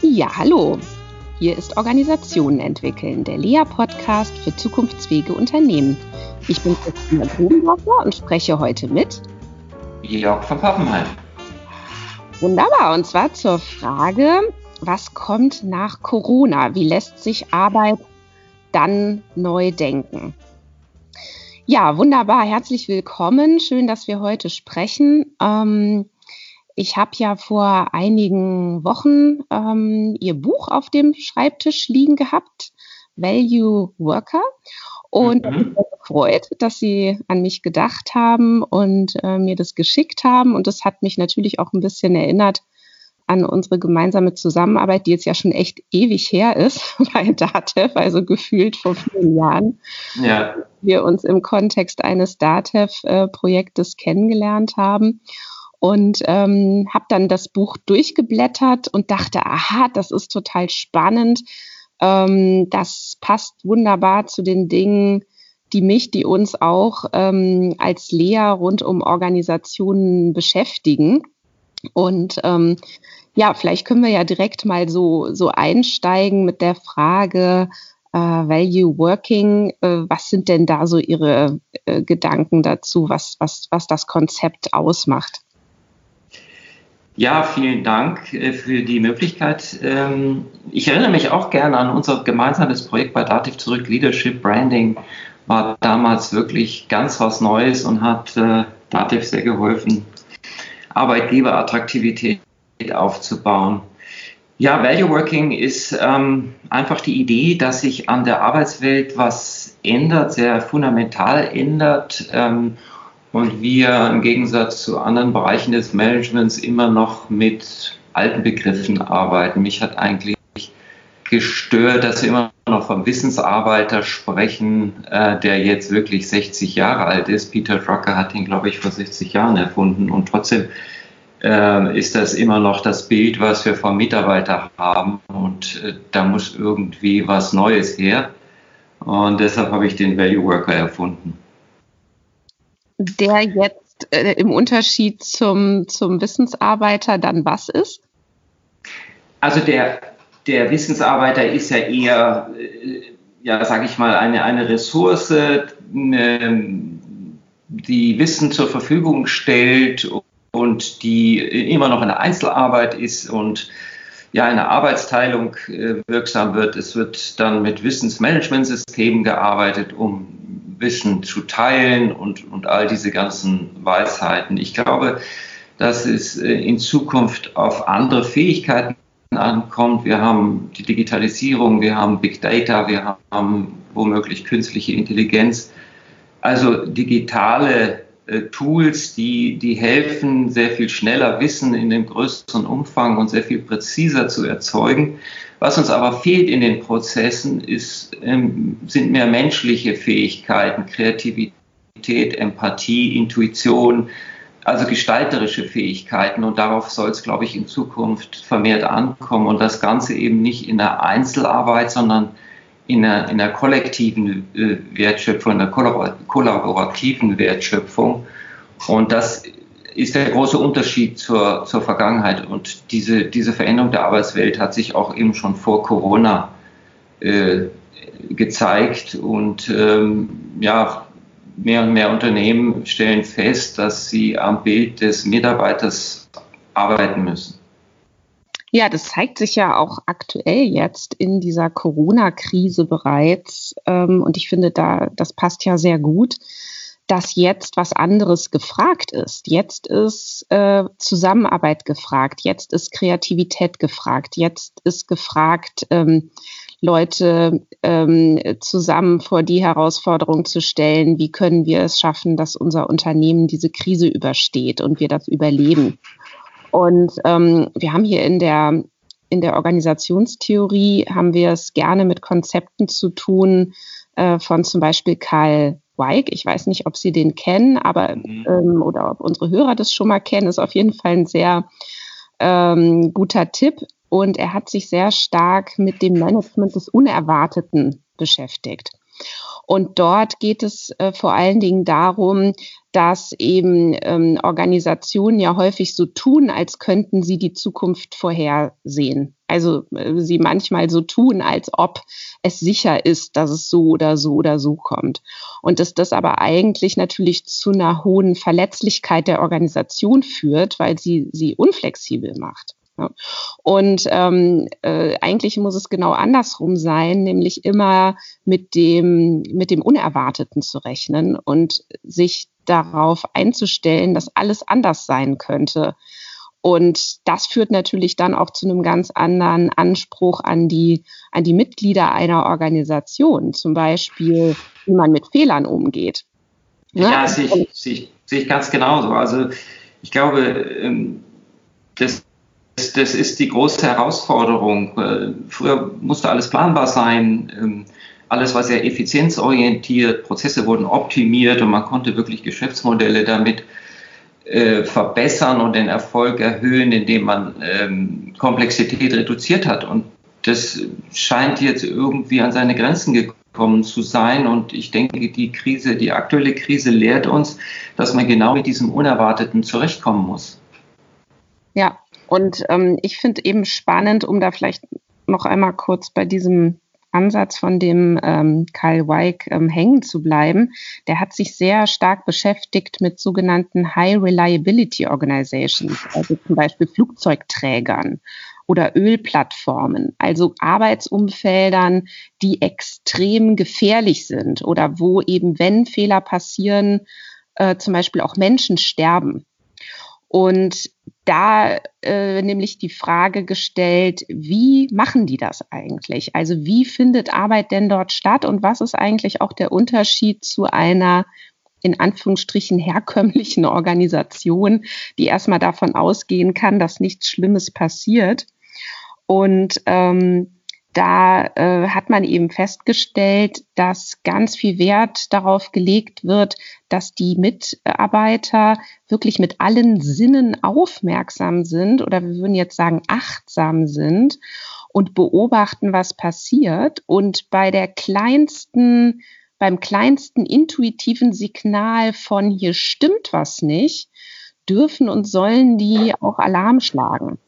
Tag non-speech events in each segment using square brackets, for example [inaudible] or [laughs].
Ja, hallo. Hier ist Organisationen entwickeln, der LEA-Podcast für zukunftsfähige Unternehmen. Ich bin Christina Grubenwasser und spreche heute mit Jörg von Pappenheim. Wunderbar. Und zwar zur Frage, was kommt nach Corona? Wie lässt sich Arbeit dann neu denken? Ja, wunderbar. Herzlich willkommen. Schön, dass wir heute sprechen. Ähm, ich habe ja vor einigen Wochen ähm, Ihr Buch auf dem Schreibtisch liegen gehabt, Value Worker. Und mhm. mich gefreut, dass Sie an mich gedacht haben und äh, mir das geschickt haben. Und das hat mich natürlich auch ein bisschen erinnert an unsere gemeinsame Zusammenarbeit, die jetzt ja schon echt ewig her ist [laughs] bei DATEV, also gefühlt vor vielen Jahren. Ja. Wir uns im Kontext eines DATEV-Projektes kennengelernt haben und ähm, habe dann das Buch durchgeblättert und dachte, aha, das ist total spannend. Ähm, das passt wunderbar zu den Dingen, die mich, die uns auch ähm, als Lea rund um Organisationen beschäftigen. Und ähm, ja, vielleicht können wir ja direkt mal so, so einsteigen mit der Frage, äh, Value Working, äh, was sind denn da so Ihre äh, Gedanken dazu, was, was, was das Konzept ausmacht? Ja, vielen Dank äh, für die Möglichkeit. Ähm, ich erinnere mich auch gerne an unser gemeinsames Projekt bei Dativ zurück. Leadership Branding war damals wirklich ganz was Neues und hat äh, Dativ sehr geholfen, Arbeitgeberattraktivität aufzubauen. Ja, Value Working ist ähm, einfach die Idee, dass sich an der Arbeitswelt was ändert, sehr fundamental ändert. Ähm, und wir im Gegensatz zu anderen Bereichen des Managements immer noch mit alten Begriffen arbeiten. Mich hat eigentlich gestört, dass wir immer noch vom Wissensarbeiter sprechen, äh, der jetzt wirklich 60 Jahre alt ist. Peter Drucker hat ihn, glaube ich, vor 60 Jahren erfunden und trotzdem äh, ist das immer noch das Bild, was wir vom Mitarbeiter haben und äh, da muss irgendwie was Neues her. Und deshalb habe ich den Value Worker erfunden der jetzt äh, im Unterschied zum, zum Wissensarbeiter dann was ist? Also der, der Wissensarbeiter ist ja eher, äh, ja, sage ich mal, eine, eine Ressource, eine, die Wissen zur Verfügung stellt und die immer noch eine Einzelarbeit ist und ja, eine Arbeitsteilung äh, wirksam wird. Es wird dann mit Wissensmanagementsystemen gearbeitet, um Wissen zu teilen und, und all diese ganzen Weisheiten. Ich glaube, dass es äh, in Zukunft auf andere Fähigkeiten ankommt. Wir haben die Digitalisierung, wir haben Big Data, wir haben womöglich künstliche Intelligenz. Also digitale Tools, die, die helfen, sehr viel schneller Wissen in dem größeren Umfang und sehr viel präziser zu erzeugen. Was uns aber fehlt in den Prozessen, ist, ähm, sind mehr menschliche Fähigkeiten, Kreativität, Empathie, Intuition, also gestalterische Fähigkeiten. Und darauf soll es, glaube ich, in Zukunft vermehrt ankommen. Und das Ganze eben nicht in der Einzelarbeit, sondern in einer, in einer kollektiven äh, Wertschöpfung, in einer kollaborativen Wertschöpfung. Und das ist der große Unterschied zur, zur Vergangenheit. Und diese, diese Veränderung der Arbeitswelt hat sich auch eben schon vor Corona äh, gezeigt. Und ähm, ja, mehr und mehr Unternehmen stellen fest, dass sie am Bild des Mitarbeiters arbeiten müssen. Ja, das zeigt sich ja auch aktuell jetzt in dieser Corona-Krise bereits. Ähm, und ich finde, da, das passt ja sehr gut dass jetzt was anderes gefragt ist. Jetzt ist äh, Zusammenarbeit gefragt, jetzt ist Kreativität gefragt, jetzt ist gefragt, ähm, Leute ähm, zusammen vor die Herausforderung zu stellen, wie können wir es schaffen, dass unser Unternehmen diese Krise übersteht und wir das überleben. Und ähm, wir haben hier in der in der Organisationstheorie haben wir es gerne mit Konzepten zu tun äh, von zum Beispiel Karl Weig. Ich weiß nicht, ob Sie den kennen, aber mhm. ähm, oder ob unsere Hörer das schon mal kennen, ist auf jeden Fall ein sehr ähm, guter Tipp. Und er hat sich sehr stark mit dem Management des Unerwarteten beschäftigt. Und dort geht es äh, vor allen Dingen darum, dass eben ähm, Organisationen ja häufig so tun, als könnten sie die Zukunft vorhersehen. Also äh, sie manchmal so tun, als ob es sicher ist, dass es so oder so oder so kommt. Und dass das aber eigentlich natürlich zu einer hohen Verletzlichkeit der Organisation führt, weil sie sie unflexibel macht. Und ähm, äh, eigentlich muss es genau andersrum sein, nämlich immer mit dem, mit dem Unerwarteten zu rechnen und sich darauf einzustellen, dass alles anders sein könnte. Und das führt natürlich dann auch zu einem ganz anderen Anspruch an die, an die Mitglieder einer Organisation, zum Beispiel, wie man mit Fehlern umgeht. Ja, ja sehe ich, sehe, ich, sehe ich ganz genauso. Also ich glaube, ähm, das das ist die große Herausforderung. Äh, früher musste alles planbar sein, ähm, alles war sehr effizienzorientiert, Prozesse wurden optimiert und man konnte wirklich Geschäftsmodelle damit äh, verbessern und den Erfolg erhöhen, indem man ähm, Komplexität reduziert hat. Und das scheint jetzt irgendwie an seine Grenzen gekommen zu sein. Und ich denke, die Krise, die aktuelle Krise lehrt uns, dass man genau mit diesem Unerwarteten zurechtkommen muss. Ja, und ähm, ich finde eben spannend, um da vielleicht noch einmal kurz bei diesem Ansatz von dem ähm, Kyle Weig ähm, hängen zu bleiben. Der hat sich sehr stark beschäftigt mit sogenannten High Reliability Organizations, also zum Beispiel Flugzeugträgern oder Ölplattformen, also Arbeitsumfeldern, die extrem gefährlich sind oder wo eben, wenn Fehler passieren, äh, zum Beispiel auch Menschen sterben. Und da äh, nämlich die Frage gestellt, wie machen die das eigentlich? Also wie findet Arbeit denn dort statt und was ist eigentlich auch der Unterschied zu einer in Anführungsstrichen herkömmlichen Organisation, die erstmal davon ausgehen kann, dass nichts Schlimmes passiert. Und ähm, da äh, hat man eben festgestellt, dass ganz viel Wert darauf gelegt wird, dass die Mitarbeiter wirklich mit allen Sinnen aufmerksam sind oder wir würden jetzt sagen achtsam sind und beobachten, was passiert. Und bei der kleinsten, beim kleinsten intuitiven Signal von hier stimmt was nicht, dürfen und sollen die auch Alarm schlagen.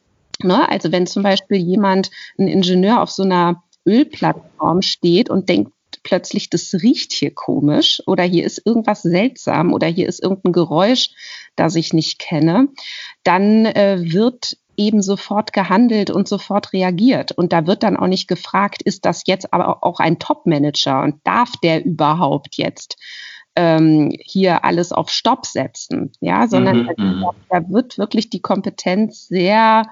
Ne? Also wenn zum Beispiel jemand, ein Ingenieur auf so einer Ölplattform steht und denkt plötzlich, das riecht hier komisch oder hier ist irgendwas seltsam oder hier ist irgendein Geräusch, das ich nicht kenne, dann äh, wird eben sofort gehandelt und sofort reagiert. Und da wird dann auch nicht gefragt, ist das jetzt aber auch ein Top-Manager und darf der überhaupt jetzt ähm, hier alles auf Stopp setzen? Ja, sondern mhm, mhm. da wird wirklich die Kompetenz sehr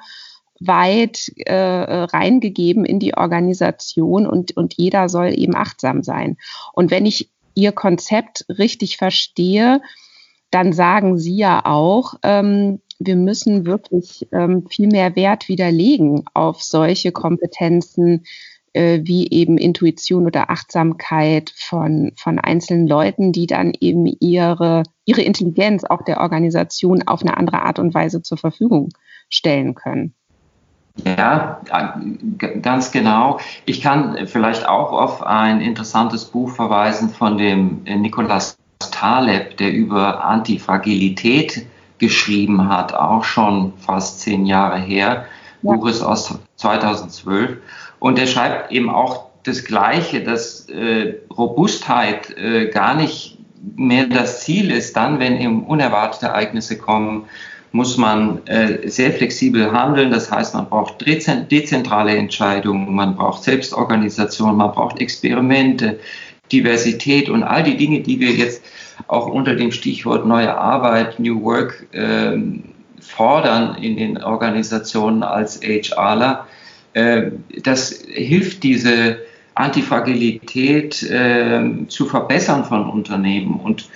weit äh, reingegeben in die Organisation und, und jeder soll eben achtsam sein. Und wenn ich Ihr Konzept richtig verstehe, dann sagen Sie ja auch, ähm, wir müssen wirklich ähm, viel mehr Wert widerlegen auf solche Kompetenzen äh, wie eben Intuition oder Achtsamkeit von, von einzelnen Leuten, die dann eben ihre, ihre Intelligenz auch der Organisation auf eine andere Art und Weise zur Verfügung stellen können. Ja, ganz genau. Ich kann vielleicht auch auf ein interessantes Buch verweisen von dem Nicolas Taleb, der über Antifragilität geschrieben hat, auch schon fast zehn Jahre her. Ja. Buch ist aus 2012. Und er schreibt eben auch das Gleiche, dass äh, Robustheit äh, gar nicht mehr das Ziel ist, dann, wenn eben unerwartete Ereignisse kommen, muss man äh, sehr flexibel handeln. Das heißt, man braucht dezentrale Entscheidungen, man braucht Selbstorganisation, man braucht Experimente, Diversität und all die Dinge, die wir jetzt auch unter dem Stichwort neue Arbeit, New Work ähm, fordern in den Organisationen als HRler. Äh, das hilft diese Antifragilität äh, zu verbessern von Unternehmen. Und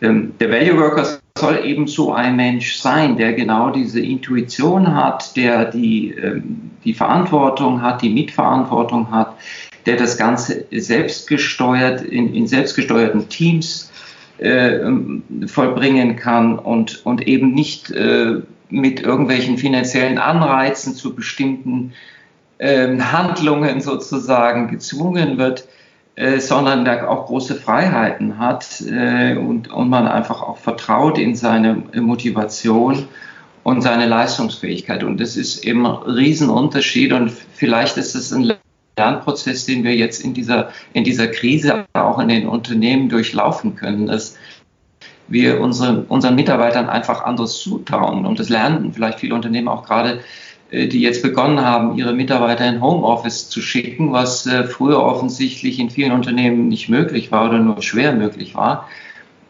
ähm, der Value Workers soll eben so ein Mensch sein, der genau diese Intuition hat, der die, ähm, die Verantwortung hat, die Mitverantwortung hat, der das Ganze selbstgesteuert in, in selbstgesteuerten Teams äh, vollbringen kann und, und eben nicht äh, mit irgendwelchen finanziellen Anreizen zu bestimmten äh, Handlungen sozusagen gezwungen wird, äh, sondern der auch große Freiheiten hat äh, und, und man einfach auch vertraut in seine Motivation und seine Leistungsfähigkeit. Und das ist eben ein Riesenunterschied und vielleicht ist es ein Lernprozess, den wir jetzt in dieser, in dieser Krise auch in den Unternehmen durchlaufen können, dass wir unsere, unseren Mitarbeitern einfach anderes zutrauen. Und das lernen vielleicht viele Unternehmen auch gerade, äh, die jetzt begonnen haben, ihre Mitarbeiter in Homeoffice zu schicken, was äh, früher offensichtlich in vielen Unternehmen nicht möglich war oder nur schwer möglich war.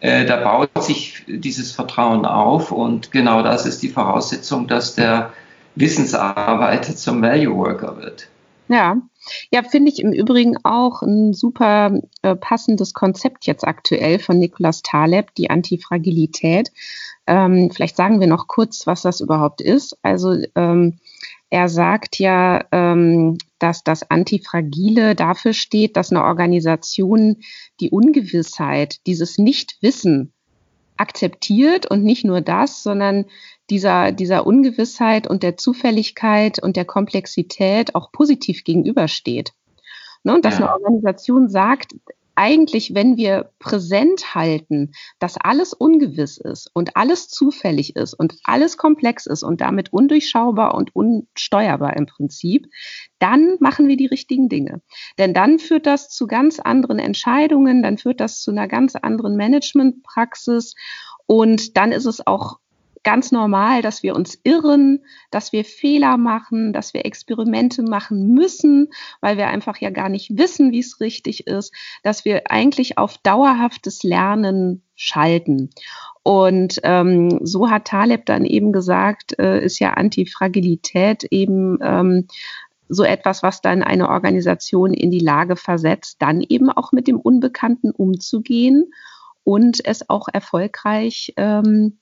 Äh, da baut sich dieses Vertrauen auf und genau das ist die Voraussetzung, dass der Wissensarbeiter zum Value Worker wird. Ja, ja, finde ich im Übrigen auch ein super äh, passendes Konzept jetzt aktuell von Nikolaus Taleb, die Antifragilität. Ähm, vielleicht sagen wir noch kurz, was das überhaupt ist. Also ähm, er sagt ja, ähm, dass das Antifragile dafür steht, dass eine Organisation die Ungewissheit, dieses Nichtwissen akzeptiert und nicht nur das, sondern dieser, dieser Ungewissheit und der Zufälligkeit und der Komplexität auch positiv gegenübersteht. Ne, und dass ja. eine Organisation sagt, eigentlich, wenn wir präsent halten, dass alles ungewiss ist und alles zufällig ist und alles komplex ist und damit undurchschaubar und unsteuerbar im Prinzip, dann machen wir die richtigen Dinge. Denn dann führt das zu ganz anderen Entscheidungen, dann führt das zu einer ganz anderen Managementpraxis und dann ist es auch ganz normal, dass wir uns irren, dass wir Fehler machen, dass wir Experimente machen müssen, weil wir einfach ja gar nicht wissen, wie es richtig ist, dass wir eigentlich auf dauerhaftes Lernen schalten. Und ähm, so hat Taleb dann eben gesagt, äh, ist ja Antifragilität eben ähm, so etwas, was dann eine Organisation in die Lage versetzt, dann eben auch mit dem Unbekannten umzugehen und es auch erfolgreich ähm,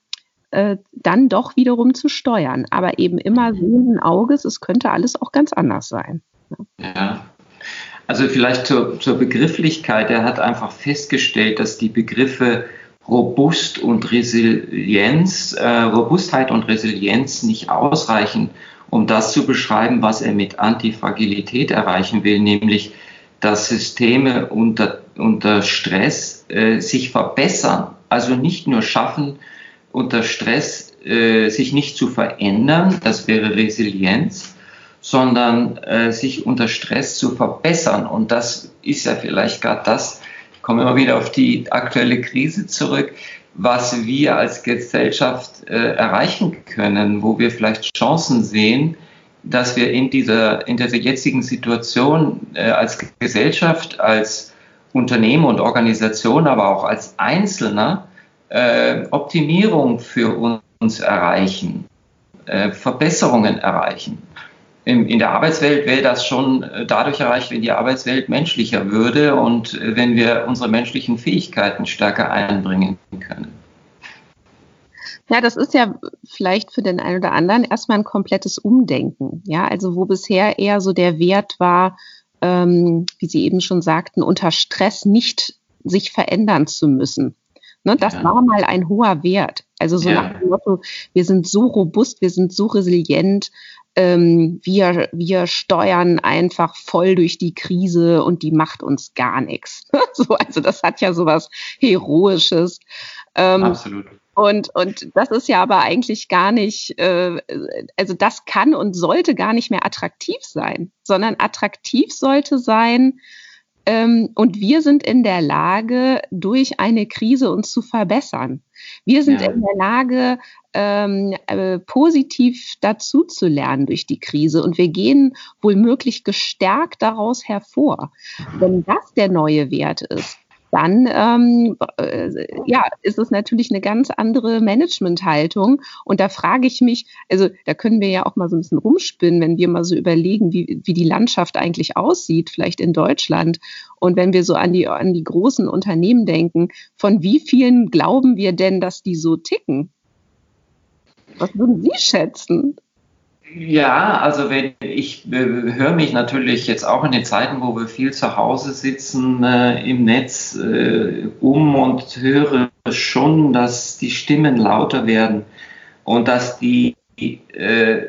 äh, dann doch wiederum zu steuern. Aber eben immer mhm. sehenden Auges, es könnte alles auch ganz anders sein. Ja. Also vielleicht zur, zur Begrifflichkeit. Er hat einfach festgestellt, dass die Begriffe Robust und Resilienz, äh, Robustheit und Resilienz nicht ausreichen, um das zu beschreiben, was er mit Antifragilität erreichen will, nämlich dass Systeme unter, unter Stress äh, sich verbessern, also nicht nur schaffen, unter Stress äh, sich nicht zu verändern, das wäre Resilienz, sondern äh, sich unter Stress zu verbessern. Und das ist ja vielleicht gerade das, ich komme immer wieder auf die aktuelle Krise zurück, was wir als Gesellschaft äh, erreichen können, wo wir vielleicht Chancen sehen, dass wir in dieser, in dieser jetzigen Situation äh, als Gesellschaft, als Unternehmen und Organisation, aber auch als Einzelner äh, Optimierung für uns erreichen, äh, Verbesserungen erreichen. In, in der Arbeitswelt wäre das schon äh, dadurch erreicht, wenn die Arbeitswelt menschlicher würde und äh, wenn wir unsere menschlichen Fähigkeiten stärker einbringen können. Ja, das ist ja vielleicht für den einen oder anderen erstmal ein komplettes Umdenken. Ja, also wo bisher eher so der Wert war, ähm, wie Sie eben schon sagten, unter Stress nicht sich verändern zu müssen. Ne, das ja. war mal ein hoher Wert. Also so ja. nach dem Motto, wir sind so robust, wir sind so resilient, ähm, wir, wir steuern einfach voll durch die Krise und die macht uns gar nichts. [laughs] so, also das hat ja sowas Heroisches. Ähm, Absolut. Und, und das ist ja aber eigentlich gar nicht, äh, also das kann und sollte gar nicht mehr attraktiv sein, sondern attraktiv sollte sein, und wir sind in der Lage, durch eine Krise uns zu verbessern. Wir sind ja. in der Lage, ähm, äh, positiv dazu zu lernen durch die Krise. Und wir gehen wohl möglich gestärkt daraus hervor. Wenn das der neue Wert ist, dann ähm, äh, ja, ist es natürlich eine ganz andere Managementhaltung. Und da frage ich mich, also da können wir ja auch mal so ein bisschen rumspinnen, wenn wir mal so überlegen, wie, wie die Landschaft eigentlich aussieht, vielleicht in Deutschland. Und wenn wir so an die, an die großen Unternehmen denken, von wie vielen glauben wir denn, dass die so ticken? Was würden Sie schätzen? Ja, also wenn ich äh, höre mich natürlich jetzt auch in den Zeiten, wo wir viel zu Hause sitzen äh, im Netz äh, um und höre schon, dass die Stimmen lauter werden und dass die äh,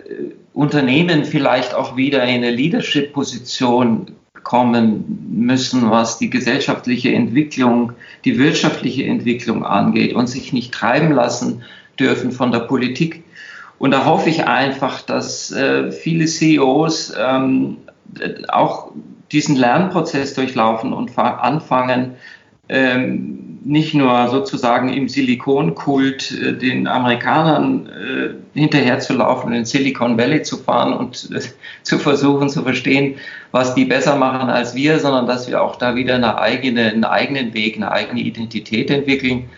Unternehmen vielleicht auch wieder in eine Leadership-Position zurückkommen müssen, was die gesellschaftliche Entwicklung, die wirtschaftliche Entwicklung angeht und sich nicht treiben lassen dürfen von der Politik. Und da hoffe ich einfach, dass äh, viele CEOs ähm, auch diesen Lernprozess durchlaufen und anfangen, ähm, nicht nur sozusagen im Silikonkult äh, den Amerikanern äh, hinterherzulaufen, in Silicon Valley zu fahren und äh, [laughs] zu versuchen zu verstehen, was die besser machen als wir, sondern dass wir auch da wieder eine eigene, einen eigenen Weg, eine eigene Identität entwickeln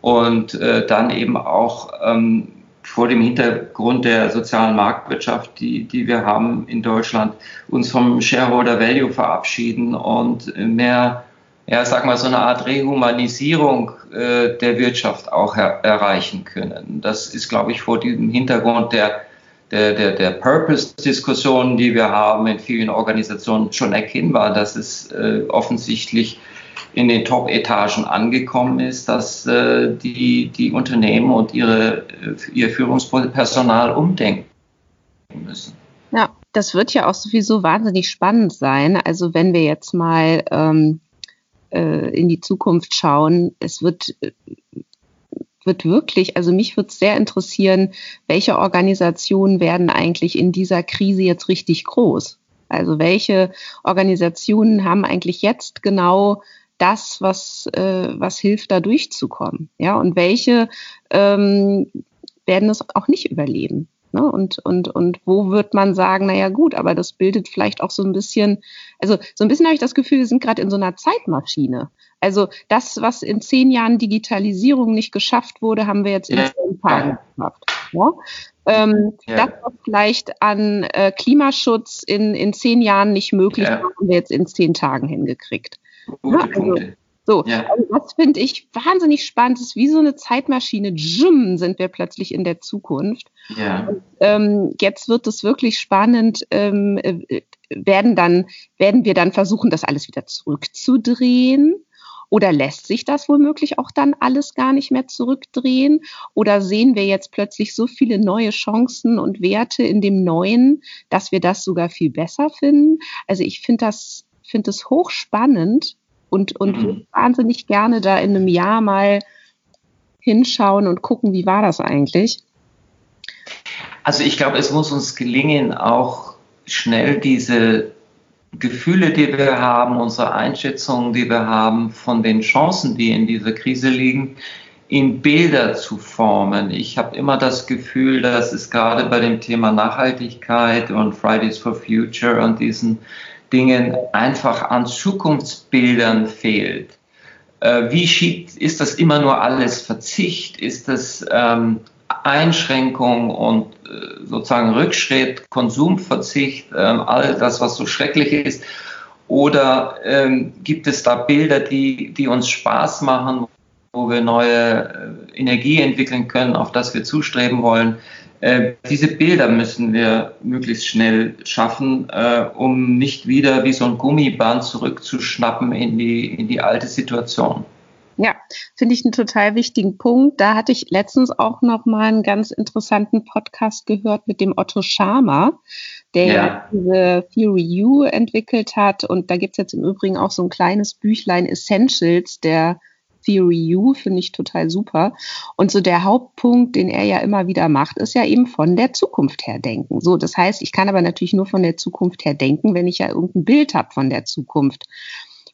und äh, dann eben auch ähm, vor dem Hintergrund der sozialen Marktwirtschaft, die, die wir haben in Deutschland, uns vom Shareholder Value verabschieden und mehr ja, sag mal, so eine Art Rehumanisierung äh, der Wirtschaft auch er erreichen können. Das ist, glaube ich, vor diesem Hintergrund der, der, der, der Purpose-Diskussionen, die wir haben in vielen Organisationen, schon erkennbar, dass es äh, offensichtlich in den Top-Etagen angekommen ist, dass äh, die, die Unternehmen und ihre, äh, ihr Führungspersonal umdenken müssen. Ja, das wird ja auch sowieso wahnsinnig spannend sein. Also wenn wir jetzt mal ähm, äh, in die Zukunft schauen. Es wird, wird wirklich, also mich würde es sehr interessieren, welche Organisationen werden eigentlich in dieser Krise jetzt richtig groß? Also welche Organisationen haben eigentlich jetzt genau das, was, äh, was hilft, da durchzukommen? Ja, und welche ähm, werden es auch nicht überleben? Ne? Und, und, und wo wird man sagen, naja gut, aber das bildet vielleicht auch so ein bisschen, also so ein bisschen habe ich das Gefühl, wir sind gerade in so einer Zeitmaschine. Also das, was in zehn Jahren Digitalisierung nicht geschafft wurde, haben wir jetzt in zehn Tagen geschafft. Ja? Ähm, ja. Das, was vielleicht an äh, Klimaschutz in, in zehn Jahren nicht möglich ja. war, haben wir jetzt in zehn Tagen hingekriegt. Ja, also, so, ja. also das finde ich wahnsinnig spannend. Es ist wie so eine Zeitmaschine. Jum, sind wir plötzlich in der Zukunft. Ja. Und, ähm, jetzt wird es wirklich spannend. Ähm, äh, werden dann werden wir dann versuchen, das alles wieder zurückzudrehen? Oder lässt sich das womöglich auch dann alles gar nicht mehr zurückdrehen? Oder sehen wir jetzt plötzlich so viele neue Chancen und Werte in dem Neuen, dass wir das sogar viel besser finden? Also ich finde das, finde es hochspannend, und, und mhm. wahnsinnig gerne da in einem Jahr mal hinschauen und gucken, wie war das eigentlich? Also ich glaube, es muss uns gelingen, auch schnell diese Gefühle, die wir haben, unsere Einschätzungen, die wir haben von den Chancen, die in dieser Krise liegen, in Bilder zu formen. Ich habe immer das Gefühl, dass es gerade bei dem Thema Nachhaltigkeit und Fridays for Future und diesen Dingen einfach an Zukunftsbildern fehlt. Äh, wie schiebt, ist das immer nur alles Verzicht? Ist das ähm, Einschränkung und äh, sozusagen Rückschritt, Konsumverzicht, äh, all das, was so schrecklich ist? Oder ähm, gibt es da Bilder, die, die uns Spaß machen, wo wir neue äh, Energie entwickeln können, auf das wir zustreben wollen? Äh, diese Bilder müssen wir möglichst schnell schaffen, äh, um nicht wieder wie so ein Gummiband zurückzuschnappen in die, in die alte Situation. Ja, finde ich einen total wichtigen Punkt. Da hatte ich letztens auch noch mal einen ganz interessanten Podcast gehört mit dem Otto Schama, der ja. diese Theory U entwickelt hat. Und da gibt es jetzt im Übrigen auch so ein kleines Büchlein Essentials der Theory U, finde ich total super. Und so der Hauptpunkt, den er ja immer wieder macht, ist ja eben von der Zukunft her denken. So, das heißt, ich kann aber natürlich nur von der Zukunft her denken, wenn ich ja irgendein Bild habe von der Zukunft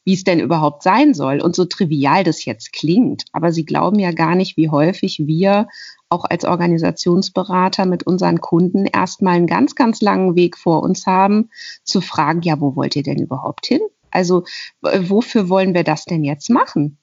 wie es denn überhaupt sein soll und so trivial das jetzt klingt. Aber Sie glauben ja gar nicht, wie häufig wir auch als Organisationsberater mit unseren Kunden erstmal einen ganz, ganz langen Weg vor uns haben, zu fragen, ja, wo wollt ihr denn überhaupt hin? Also wofür wollen wir das denn jetzt machen?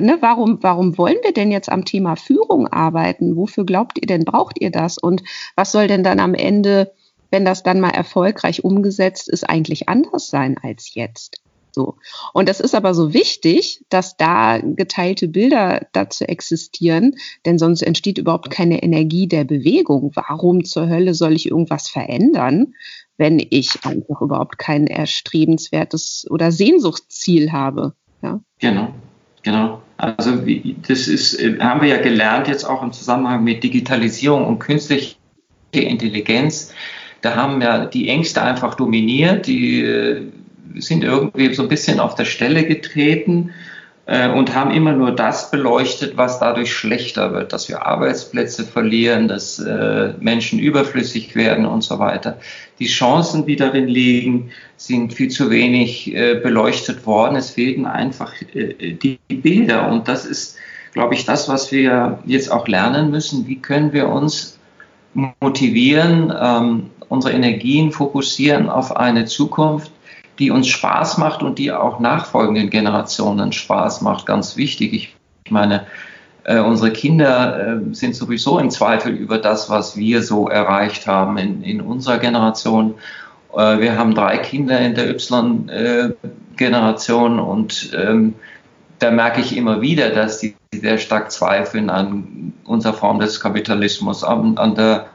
Ne, warum, warum wollen wir denn jetzt am Thema Führung arbeiten? Wofür glaubt ihr denn, braucht ihr das? Und was soll denn dann am Ende, wenn das dann mal erfolgreich umgesetzt ist, eigentlich anders sein als jetzt? So. Und das ist aber so wichtig, dass da geteilte Bilder dazu existieren, denn sonst entsteht überhaupt keine Energie der Bewegung. Warum zur Hölle soll ich irgendwas verändern, wenn ich einfach überhaupt kein erstrebenswertes oder Sehnsuchtsziel habe? Ja? Genau. Genau. Also das ist, äh, haben wir ja gelernt jetzt auch im Zusammenhang mit Digitalisierung und künstlicher Intelligenz. Da haben ja die Ängste einfach dominiert. Die, äh, sind irgendwie so ein bisschen auf der Stelle getreten und haben immer nur das beleuchtet, was dadurch schlechter wird, dass wir Arbeitsplätze verlieren, dass äh, Menschen überflüssig werden und so weiter. Die Chancen, die darin liegen, sind viel zu wenig äh, beleuchtet worden. Es fehlten einfach äh, die Bilder und das ist, glaube ich, das, was wir jetzt auch lernen müssen. Wie können wir uns motivieren, ähm, unsere Energien fokussieren auf eine Zukunft, die uns Spaß macht und die auch nachfolgenden Generationen Spaß macht. Ganz wichtig. Ich, meine, äh, unsere Kinder äh, sind sowieso im Zweifel über das, was wir so erreicht haben in, in unserer Generation. Äh, wir haben drei Kinder in der Y-Generation und ähm, da merke ich immer wieder, dass die sehr stark zweifeln an unserer Form des Kapitalismus, an, an der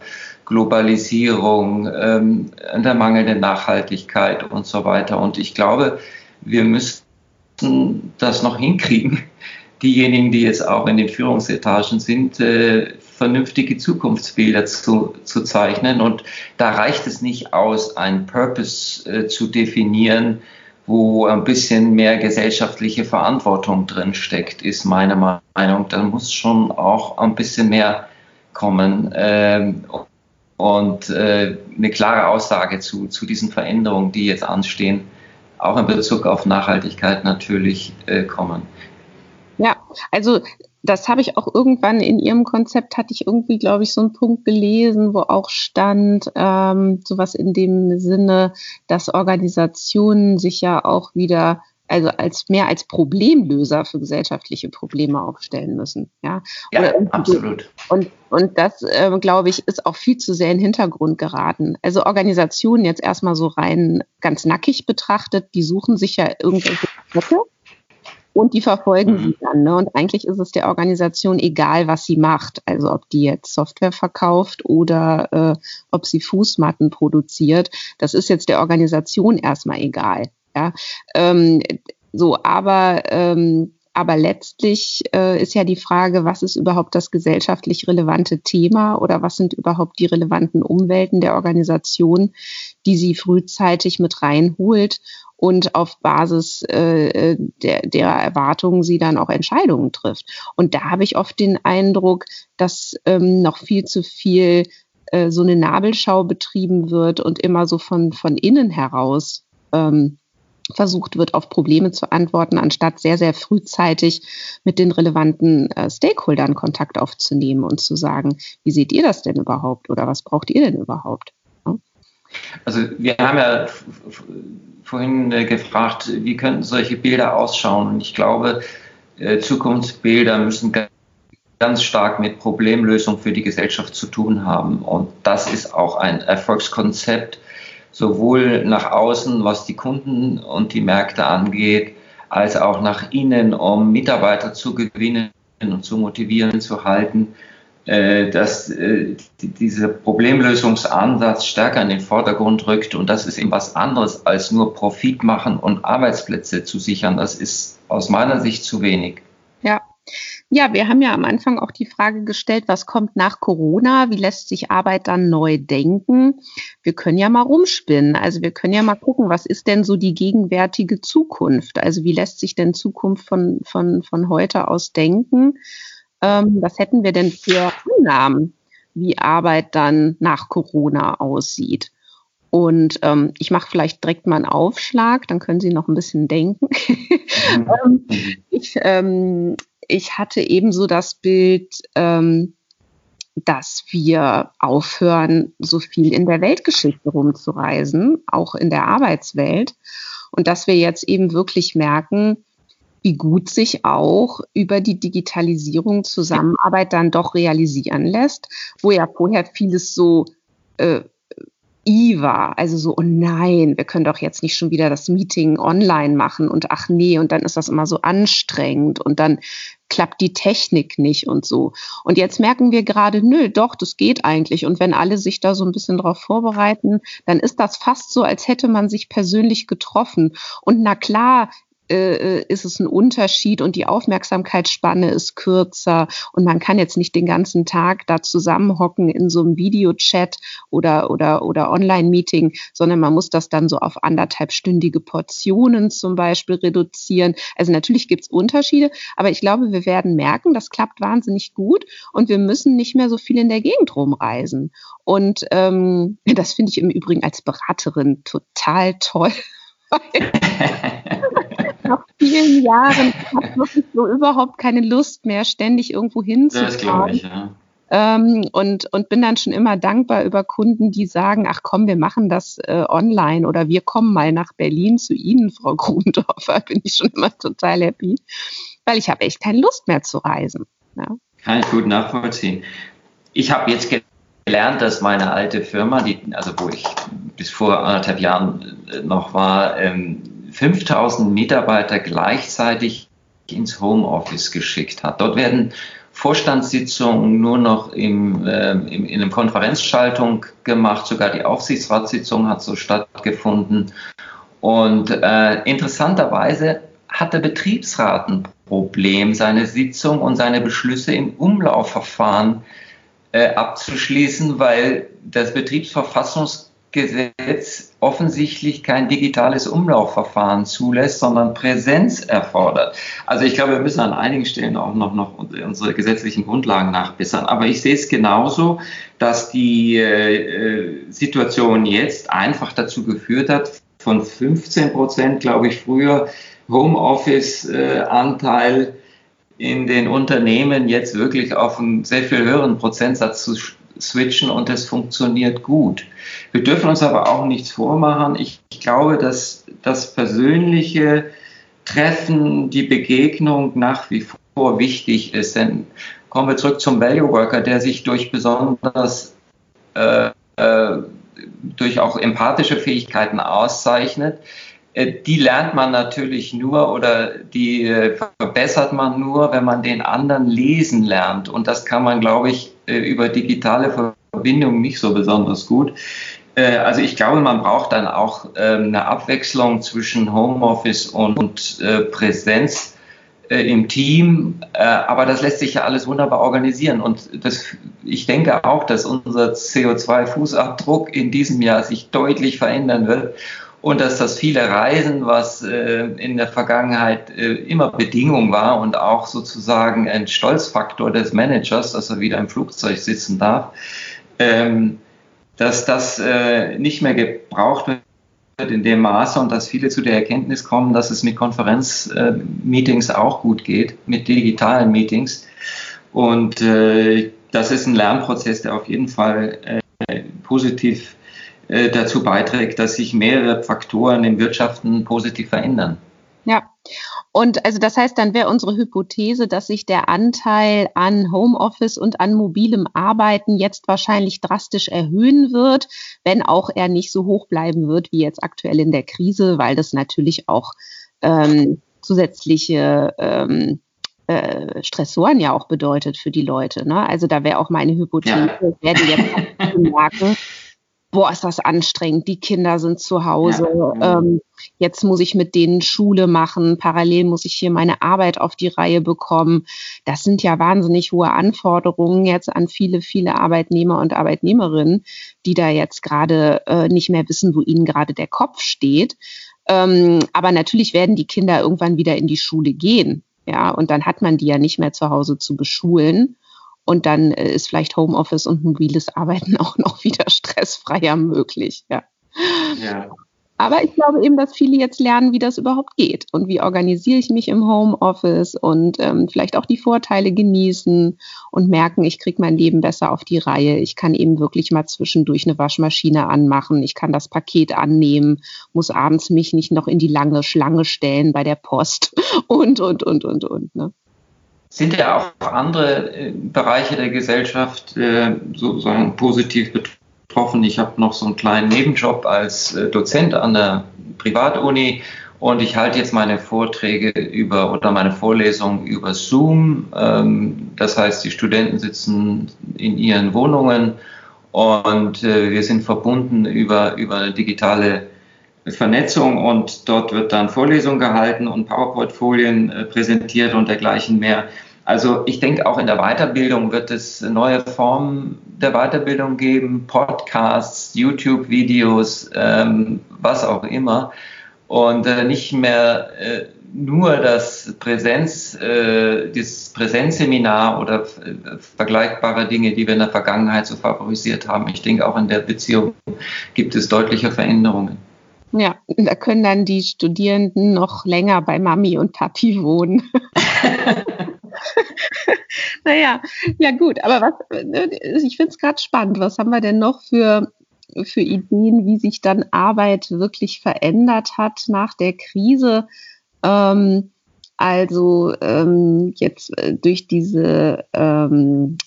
Globalisierung, ähm, der mangelnden Nachhaltigkeit und so weiter. Und ich glaube, wir müssen das noch hinkriegen, diejenigen, die jetzt auch in den Führungsetagen sind, äh, vernünftige Zukunftsbilder zu, zu zeichnen. Und da reicht es nicht aus, einen Purpose äh, zu definieren, wo ein bisschen mehr gesellschaftliche Verantwortung drin steckt, ist meine Meinung. Da muss schon auch ein bisschen mehr kommen. Ähm, und äh, eine klare Aussage zu, zu diesen Veränderungen, die jetzt anstehen, auch in Bezug auf Nachhaltigkeit natürlich äh, kommen. Ja, also das habe ich auch irgendwann in Ihrem Konzept, hatte ich irgendwie, glaube ich, so einen Punkt gelesen, wo auch stand, ähm, sowas in dem Sinne, dass Organisationen sich ja auch wieder also als mehr als Problemlöser für gesellschaftliche Probleme aufstellen müssen. Ja, ja absolut. Und, und das, äh, glaube ich, ist auch viel zu sehr in den Hintergrund geraten. Also Organisationen jetzt erstmal so rein ganz nackig betrachtet, die suchen sich ja irgendwelche Zwecke und die verfolgen mhm. sie dann. Ne? Und eigentlich ist es der Organisation egal, was sie macht. Also ob die jetzt Software verkauft oder äh, ob sie Fußmatten produziert. Das ist jetzt der Organisation erstmal egal. Ja, ähm, so, aber ähm, aber letztlich äh, ist ja die Frage, was ist überhaupt das gesellschaftlich relevante Thema oder was sind überhaupt die relevanten Umwelten der Organisation, die sie frühzeitig mit reinholt und auf Basis äh, der, der Erwartungen sie dann auch Entscheidungen trifft. Und da habe ich oft den Eindruck, dass ähm, noch viel zu viel äh, so eine Nabelschau betrieben wird und immer so von, von innen heraus ähm, versucht wird, auf Probleme zu antworten, anstatt sehr, sehr frühzeitig mit den relevanten äh, Stakeholdern Kontakt aufzunehmen und zu sagen, wie seht ihr das denn überhaupt oder was braucht ihr denn überhaupt? Ja? Also wir haben ja vorhin äh, gefragt, wie könnten solche Bilder ausschauen? Und ich glaube, äh, Zukunftsbilder müssen ganz stark mit Problemlösung für die Gesellschaft zu tun haben. Und das ist auch ein Erfolgskonzept, sowohl nach außen, was die Kunden und die Märkte angeht, als auch nach innen, um Mitarbeiter zu gewinnen und zu motivieren, zu halten, äh, dass äh, dieser Problemlösungsansatz stärker in den Vordergrund rückt. Und das ist eben was anderes, als nur Profit machen und Arbeitsplätze zu sichern. Das ist aus meiner Sicht zu wenig. Ja, ja, wir haben ja am Anfang auch die Frage gestellt, was kommt nach Corona? Wie lässt sich Arbeit dann neu denken? Wir können ja mal rumspinnen. Also wir können ja mal gucken, was ist denn so die gegenwärtige Zukunft? Also wie lässt sich denn Zukunft von, von, von heute aus denken? Ähm, was hätten wir denn für Annahmen, wie Arbeit dann nach Corona aussieht? Und ähm, ich mache vielleicht direkt mal einen Aufschlag, dann können Sie noch ein bisschen denken. [laughs] Mhm. ähm, ich, ähm, ich hatte ebenso das Bild, ähm, dass wir aufhören, so viel in der Weltgeschichte rumzureisen, auch in der Arbeitswelt. Und dass wir jetzt eben wirklich merken, wie gut sich auch über die Digitalisierung Zusammenarbeit dann doch realisieren lässt, wo ja vorher vieles so äh, I war. Also so, oh nein, wir können doch jetzt nicht schon wieder das Meeting online machen und ach nee, und dann ist das immer so anstrengend und dann klappt die Technik nicht und so. Und jetzt merken wir gerade, nö, doch, das geht eigentlich. Und wenn alle sich da so ein bisschen drauf vorbereiten, dann ist das fast so, als hätte man sich persönlich getroffen. Und na klar, äh, ist es ein Unterschied und die Aufmerksamkeitsspanne ist kürzer und man kann jetzt nicht den ganzen Tag da zusammenhocken in so einem Videochat oder, oder, oder Online-Meeting, sondern man muss das dann so auf anderthalbstündige Portionen zum Beispiel reduzieren. Also natürlich gibt es Unterschiede, aber ich glaube, wir werden merken, das klappt wahnsinnig gut und wir müssen nicht mehr so viel in der Gegend rumreisen. Und ähm, das finde ich im Übrigen als Beraterin total toll. [laughs] [laughs] nach vielen Jahren habe wirklich so überhaupt keine Lust mehr, ständig irgendwo hinzufahren. Das glaube ich, ja. Ähm, und, und bin dann schon immer dankbar über Kunden, die sagen, ach komm, wir machen das äh, online oder wir kommen mal nach Berlin zu Ihnen, Frau Grundorfer, [laughs] bin ich schon immer total happy, weil ich habe echt keine Lust mehr zu reisen. Ja. Kann ich gut nachvollziehen. Ich habe jetzt gelernt, dass meine alte Firma, die, also wo ich bis vor anderthalb Jahren äh, noch war, ähm, 5000 Mitarbeiter gleichzeitig ins Homeoffice geschickt hat. Dort werden Vorstandssitzungen nur noch im, äh, im, in einer Konferenzschaltung gemacht, sogar die Aufsichtsratssitzung hat so stattgefunden. Und äh, interessanterweise hat der Betriebsrat ein Problem, seine Sitzung und seine Beschlüsse im Umlaufverfahren äh, abzuschließen, weil das Betriebsverfassungsgesetz Gesetz offensichtlich kein digitales Umlaufverfahren zulässt, sondern Präsenz erfordert. Also ich glaube, wir müssen an einigen Stellen auch noch, noch unsere gesetzlichen Grundlagen nachbessern. Aber ich sehe es genauso, dass die äh, Situation jetzt einfach dazu geführt hat, von 15 Prozent, glaube ich, früher Homeoffice-Anteil äh, in den Unternehmen jetzt wirklich auf einen sehr viel höheren Prozentsatz zu switchen und es funktioniert gut. Wir dürfen uns aber auch nichts vormachen. Ich, ich glaube, dass das persönliche Treffen, die Begegnung nach wie vor wichtig ist. Denn kommen wir zurück zum Value Worker, der sich durch besonders äh, äh, durch auch empathische Fähigkeiten auszeichnet. Äh, die lernt man natürlich nur oder die äh, verbessert man nur, wenn man den anderen lesen lernt. Und das kann man, glaube ich, äh, über digitale Verbindungen nicht so besonders gut. Also ich glaube, man braucht dann auch ähm, eine Abwechslung zwischen Homeoffice und Präsenz im Team. Aber das lässt sich ja alles wunderbar organisieren. Und das, ich denke auch, dass unser CO2-Fußabdruck in diesem Jahr sich deutlich verändern wird und dass das viele Reisen, was äh, in der Vergangenheit äh, immer Bedingung war und auch sozusagen ein Stolzfaktor des Managers, dass er wieder im Flugzeug sitzen darf, ähm, dass das äh, nicht mehr gebraucht wird in dem Maße und dass viele zu der Erkenntnis kommen, dass es mit Konferenzmeetings auch gut geht, mit digitalen Meetings. Und äh, das ist ein Lernprozess, der auf jeden Fall äh, positiv äh, dazu beiträgt, dass sich mehrere Faktoren im Wirtschaften positiv verändern. Und also das heißt, dann wäre unsere Hypothese, dass sich der Anteil an Homeoffice und an mobilem Arbeiten jetzt wahrscheinlich drastisch erhöhen wird, wenn auch er nicht so hoch bleiben wird wie jetzt aktuell in der Krise, weil das natürlich auch ähm, zusätzliche ähm, äh, Stressoren ja auch bedeutet für die Leute. Ne? Also da wäre auch meine Hypothese, ja. werden jetzt [laughs] merken, boah, ist das anstrengend, die Kinder sind zu Hause, ja. ähm, jetzt muss ich mit denen Schule machen, parallel muss ich hier meine Arbeit auf die Reihe bekommen. Das sind ja wahnsinnig hohe Anforderungen jetzt an viele, viele Arbeitnehmer und Arbeitnehmerinnen, die da jetzt gerade äh, nicht mehr wissen, wo ihnen gerade der Kopf steht. Ähm, aber natürlich werden die Kinder irgendwann wieder in die Schule gehen. Ja, und dann hat man die ja nicht mehr zu Hause zu beschulen. Und dann äh, ist vielleicht Homeoffice und mobiles Arbeiten [laughs] auch noch wieder stressfreier möglich. Ja. ja. Aber ich glaube eben, dass viele jetzt lernen, wie das überhaupt geht und wie organisiere ich mich im Homeoffice und ähm, vielleicht auch die Vorteile genießen und merken, ich kriege mein Leben besser auf die Reihe. Ich kann eben wirklich mal zwischendurch eine Waschmaschine anmachen. Ich kann das Paket annehmen, muss abends mich nicht noch in die lange Schlange stellen bei der Post [laughs] und, und, und, und, und. Ne? Sind ja auch andere äh, Bereiche der Gesellschaft äh, sozusagen positiv betroffen. Ich habe noch so einen kleinen Nebenjob als äh, Dozent an der Privatuni und ich halte jetzt meine Vorträge über oder meine Vorlesungen über Zoom. Ähm, das heißt, die Studenten sitzen in ihren Wohnungen und wir sind verbunden über, über digitale Vernetzung und dort wird dann Vorlesung gehalten und PowerPoint-Folien äh, präsentiert und dergleichen mehr. Also ich denke, auch in der Weiterbildung wird es neue Formen der Weiterbildung geben, Podcasts, YouTube-Videos, ähm, was auch immer. Und äh, nicht mehr äh, nur das Präsenz, äh, das Präsenzseminar oder äh, vergleichbare Dinge, die wir in der Vergangenheit so favorisiert haben. Ich denke, auch in der Beziehung gibt es deutliche Veränderungen. Ja, da können dann die Studierenden noch länger bei Mami und Papi wohnen. [laughs] [laughs] naja, ja gut, aber was, ne, ich finde es gerade spannend. Was haben wir denn noch für, für Ideen, wie sich dann Arbeit wirklich verändert hat nach der Krise? Ähm, also ähm, jetzt äh, durch diese ähm,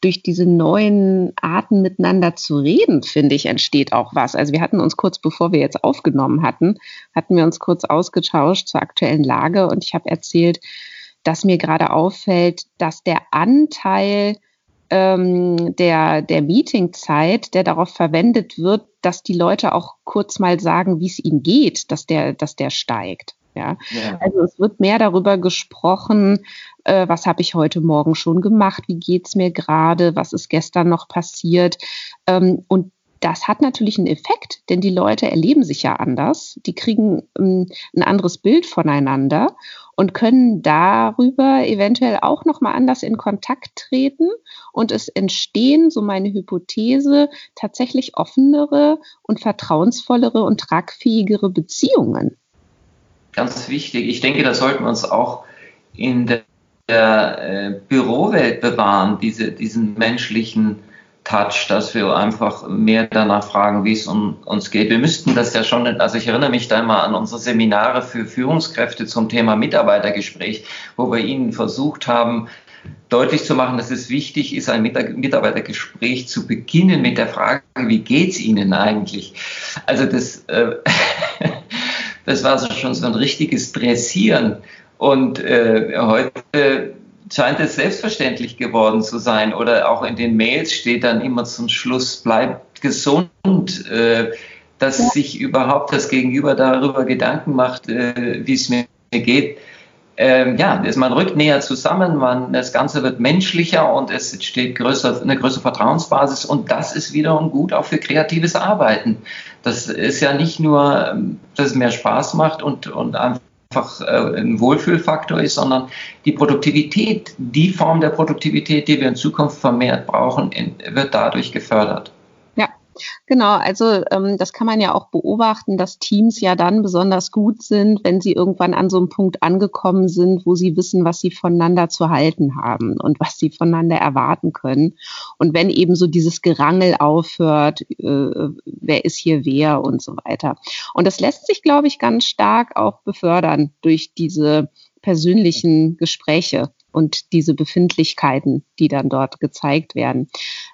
durch diese neuen Arten miteinander zu reden, finde ich, entsteht auch was. Also wir hatten uns kurz bevor wir jetzt aufgenommen hatten, hatten wir uns kurz ausgetauscht zur aktuellen Lage und ich habe erzählt, dass mir gerade auffällt, dass der Anteil ähm, der, der Meetingzeit, der darauf verwendet wird, dass die Leute auch kurz mal sagen, wie es ihnen geht, dass der, dass der steigt. Ja. ja. Also es wird mehr darüber gesprochen, äh, was habe ich heute Morgen schon gemacht, wie geht's mir gerade, was ist gestern noch passiert. Ähm, und das hat natürlich einen Effekt, denn die Leute erleben sich ja anders, die kriegen ähm, ein anderes Bild voneinander und können darüber eventuell auch noch mal anders in Kontakt treten und es entstehen, so meine Hypothese, tatsächlich offenere und vertrauensvollere und tragfähigere Beziehungen. Ganz wichtig. Ich denke, da sollten wir uns auch in der, der äh, Bürowelt bewahren, diese, diesen menschlichen Touch, dass wir einfach mehr danach fragen, wie es um uns geht. Wir müssten das ja schon, also ich erinnere mich da mal an unsere Seminare für Führungskräfte zum Thema Mitarbeitergespräch, wo wir ihnen versucht haben, deutlich zu machen, dass es wichtig ist, ein Mitarbeitergespräch zu beginnen mit der Frage, wie geht's Ihnen eigentlich? Also das, äh, [laughs] das war so schon so ein richtiges Dressieren. Und äh, heute scheint es selbstverständlich geworden zu sein. Oder auch in den Mails steht dann immer zum Schluss, bleibt gesund, äh, dass ja. sich überhaupt das Gegenüber darüber Gedanken macht, äh, wie es mir geht. Ähm, ja, man rückt näher zusammen, man, das Ganze wird menschlicher und es entsteht größer, eine größere Vertrauensbasis und das ist wiederum gut auch für kreatives Arbeiten. Das ist ja nicht nur, ähm, dass es mehr Spaß macht und, und einfach einfach äh, ein Wohlfühlfaktor ist, sondern die Produktivität, die Form der Produktivität, die wir in Zukunft vermehrt brauchen, wird dadurch gefördert. Genau, also ähm, das kann man ja auch beobachten, dass Teams ja dann besonders gut sind, wenn sie irgendwann an so einem Punkt angekommen sind, wo sie wissen, was sie voneinander zu halten haben und was sie voneinander erwarten können. Und wenn eben so dieses Gerangel aufhört, äh, wer ist hier wer und so weiter. Und das lässt sich, glaube ich, ganz stark auch befördern durch diese persönlichen Gespräche und diese Befindlichkeiten, die dann dort gezeigt werden.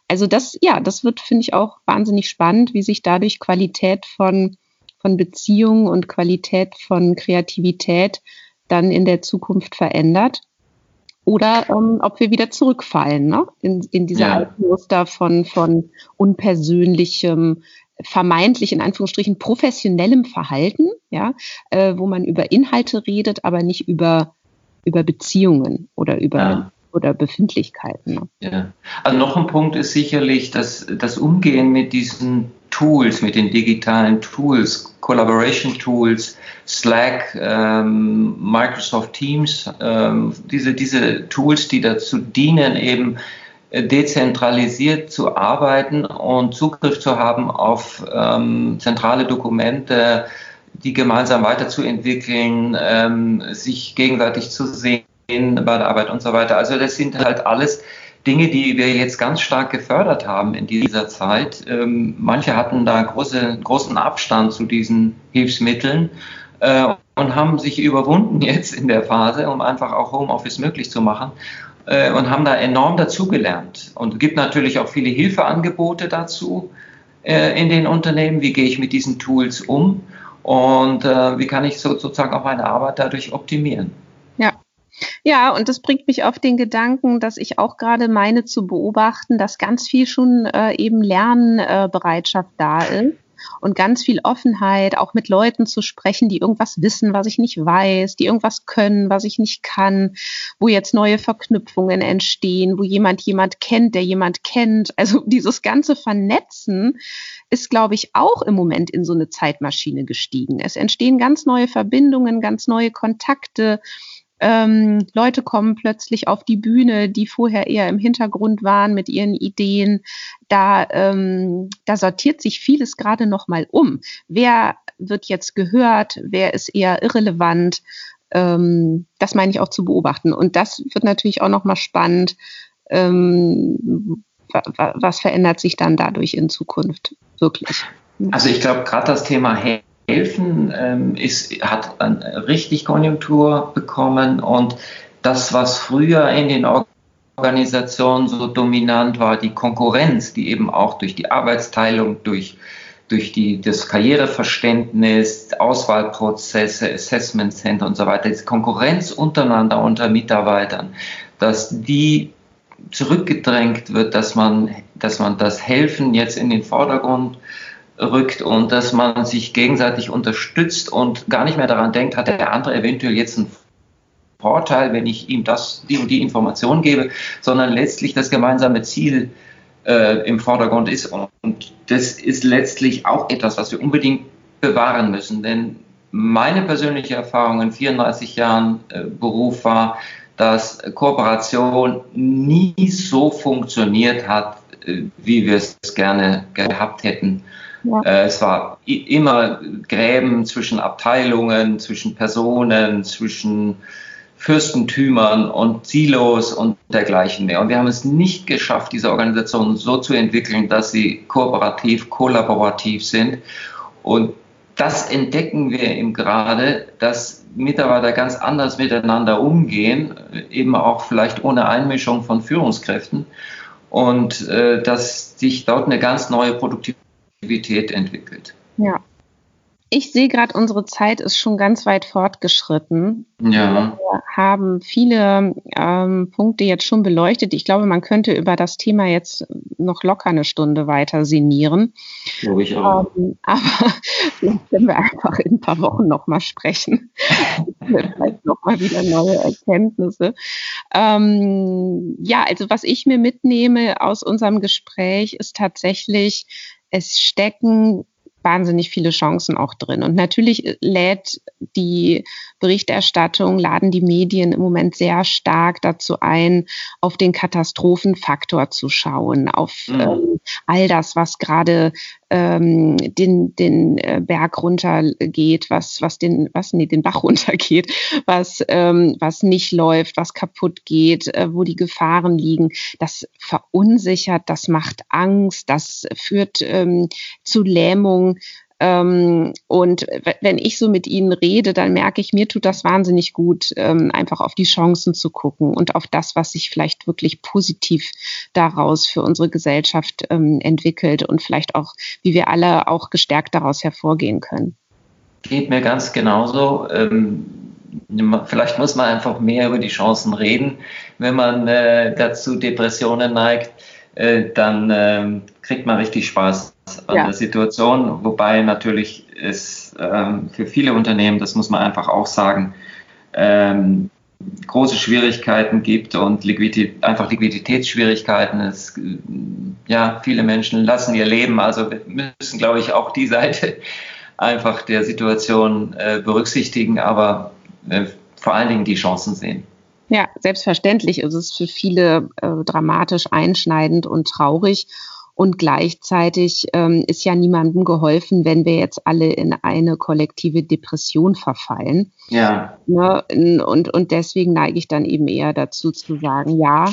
Also das, ja, das wird, finde ich, auch wahnsinnig spannend, wie sich dadurch Qualität von, von Beziehungen und Qualität von Kreativität dann in der Zukunft verändert. Oder ähm, ob wir wieder zurückfallen ne? in, in diese ja. alten Muster von, von unpersönlichem, vermeintlich in Anführungsstrichen professionellem Verhalten, ja, äh, wo man über Inhalte redet, aber nicht über über Beziehungen oder über ja. oder Befindlichkeiten. Ne? Ja. Also noch ein Punkt ist sicherlich dass das Umgehen mit diesen Tools, mit den digitalen Tools, Collaboration Tools, Slack, ähm, Microsoft Teams, ähm, diese, diese Tools, die dazu dienen, eben äh, dezentralisiert zu arbeiten und Zugriff zu haben auf ähm, zentrale Dokumente, die gemeinsam weiterzuentwickeln, ähm, sich gegenseitig zu sehen bei der Arbeit und so weiter. Also das sind halt alles Dinge, die wir jetzt ganz stark gefördert haben in dieser Zeit. Ähm, manche hatten da große, großen Abstand zu diesen Hilfsmitteln äh, und haben sich überwunden [laughs] jetzt in der Phase, um einfach auch Homeoffice möglich zu machen äh, und haben da enorm dazugelernt. Und es gibt natürlich auch viele Hilfeangebote dazu äh, in den Unternehmen. Wie gehe ich mit diesen Tools um? Und äh, wie kann ich so, sozusagen auch meine Arbeit dadurch optimieren. Ja. Ja, und das bringt mich auf den Gedanken, dass ich auch gerade meine zu beobachten, dass ganz viel schon äh, eben Lernbereitschaft da ist. Und ganz viel Offenheit, auch mit Leuten zu sprechen, die irgendwas wissen, was ich nicht weiß, die irgendwas können, was ich nicht kann, wo jetzt neue Verknüpfungen entstehen, wo jemand jemand kennt, der jemand kennt. Also [laughs] dieses ganze Vernetzen ist, glaube ich, auch im Moment in so eine Zeitmaschine gestiegen. Es entstehen ganz neue Verbindungen, ganz neue Kontakte. Ähm, Leute kommen plötzlich auf die Bühne, die vorher eher im Hintergrund waren mit ihren Ideen. Da, ähm, da sortiert sich vieles gerade noch mal um. Wer wird jetzt gehört? Wer ist eher irrelevant? Ähm, das meine ich auch zu beobachten. Und das wird natürlich auch noch mal spannend. Ähm, was verändert sich dann dadurch in Zukunft wirklich? Also ich glaube, gerade das Thema helfen ähm, ist, hat eine richtig Konjunktur bekommen und das, was früher in den Organisationen so dominant war, die Konkurrenz, die eben auch durch die Arbeitsteilung, durch, durch die, das Karriereverständnis, Auswahlprozesse, Assessment Center und so weiter, die Konkurrenz untereinander unter Mitarbeitern, dass die zurückgedrängt wird, dass man, dass man das Helfen jetzt in den Vordergrund rückt und dass man sich gegenseitig unterstützt und gar nicht mehr daran denkt, hat der andere eventuell jetzt einen Vorteil, wenn ich ihm das, die und die Information gebe, sondern letztlich das gemeinsame Ziel äh, im Vordergrund ist. Und das ist letztlich auch etwas, was wir unbedingt bewahren müssen. Denn meine persönliche Erfahrung in 34 Jahren äh, Beruf war, dass Kooperation nie so funktioniert hat, äh, wie wir es gerne gehabt hätten. Ja. Äh, es war immer Gräben zwischen Abteilungen, zwischen Personen, zwischen Fürstentümern und Silos und dergleichen mehr. Und wir haben es nicht geschafft, diese Organisationen so zu entwickeln, dass sie kooperativ, kollaborativ sind. Und das entdecken wir eben gerade, dass Mitarbeiter ganz anders miteinander umgehen, eben auch vielleicht ohne Einmischung von Führungskräften und äh, dass sich dort eine ganz neue Produktivität Aktivität entwickelt. Ja. Ich sehe gerade, unsere Zeit ist schon ganz weit fortgeschritten. Ja. Wir haben viele ähm, Punkte jetzt schon beleuchtet. Ich glaube, man könnte über das Thema jetzt noch locker eine Stunde weiter sinnieren. Glaube ich auch. Ähm, aber [laughs] vielleicht können wir einfach in ein paar Wochen nochmal sprechen. [laughs] vielleicht nochmal wieder neue Erkenntnisse. Ähm, ja, also was ich mir mitnehme aus unserem Gespräch ist tatsächlich, es stecken wahnsinnig viele Chancen auch drin. Und natürlich lädt die Berichterstattung, laden die Medien im Moment sehr stark dazu ein, auf den Katastrophenfaktor zu schauen, auf mhm. ähm, all das, was gerade ähm, den, den äh, Berg runtergeht, was, was den, was, nee, den Bach [laughs] runtergeht, was, ähm, was nicht läuft, was kaputt geht, äh, wo die Gefahren liegen. Das verunsichert, das macht Angst, das führt ähm, zu Lähmung. Ähm, und wenn ich so mit ihnen rede, dann merke ich, mir tut das wahnsinnig gut, ähm, einfach auf die Chancen zu gucken und auf das, was sich vielleicht wirklich positiv daraus für unsere Gesellschaft ähm, entwickelt und vielleicht auch, wie wir alle auch gestärkt daraus hervorgehen können. Geht mir ganz genauso. Ähm, vielleicht muss man einfach mehr über die Chancen reden. Wenn man äh, dazu Depressionen neigt, dann äh, kriegt man richtig Spaß an ja. der Situation, wobei natürlich es ähm, für viele Unternehmen, das muss man einfach auch sagen, ähm, große Schwierigkeiten gibt und Liquidität, einfach Liquiditätsschwierigkeiten. Es, ja, viele Menschen lassen ihr Leben, also wir müssen, glaube ich, auch die [laughs] Seite einfach der Situation äh, berücksichtigen, aber äh, vor allen Dingen die Chancen sehen. Ja, selbstverständlich ist es für viele äh, dramatisch einschneidend und traurig. Und gleichzeitig ähm, ist ja niemandem geholfen, wenn wir jetzt alle in eine kollektive Depression verfallen. Ja. Ne? Und, und deswegen neige ich dann eben eher dazu zu sagen, ja,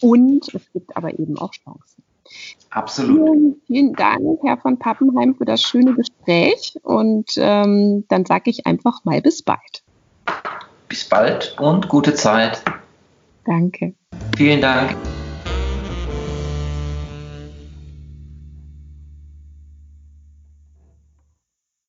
und es gibt aber eben auch Chancen. Absolut. Vielen, vielen Dank, Herr von Pappenheim, für das schöne Gespräch. Und ähm, dann sage ich einfach mal bis bald. Bis bald und gute Zeit. Danke. Vielen Dank.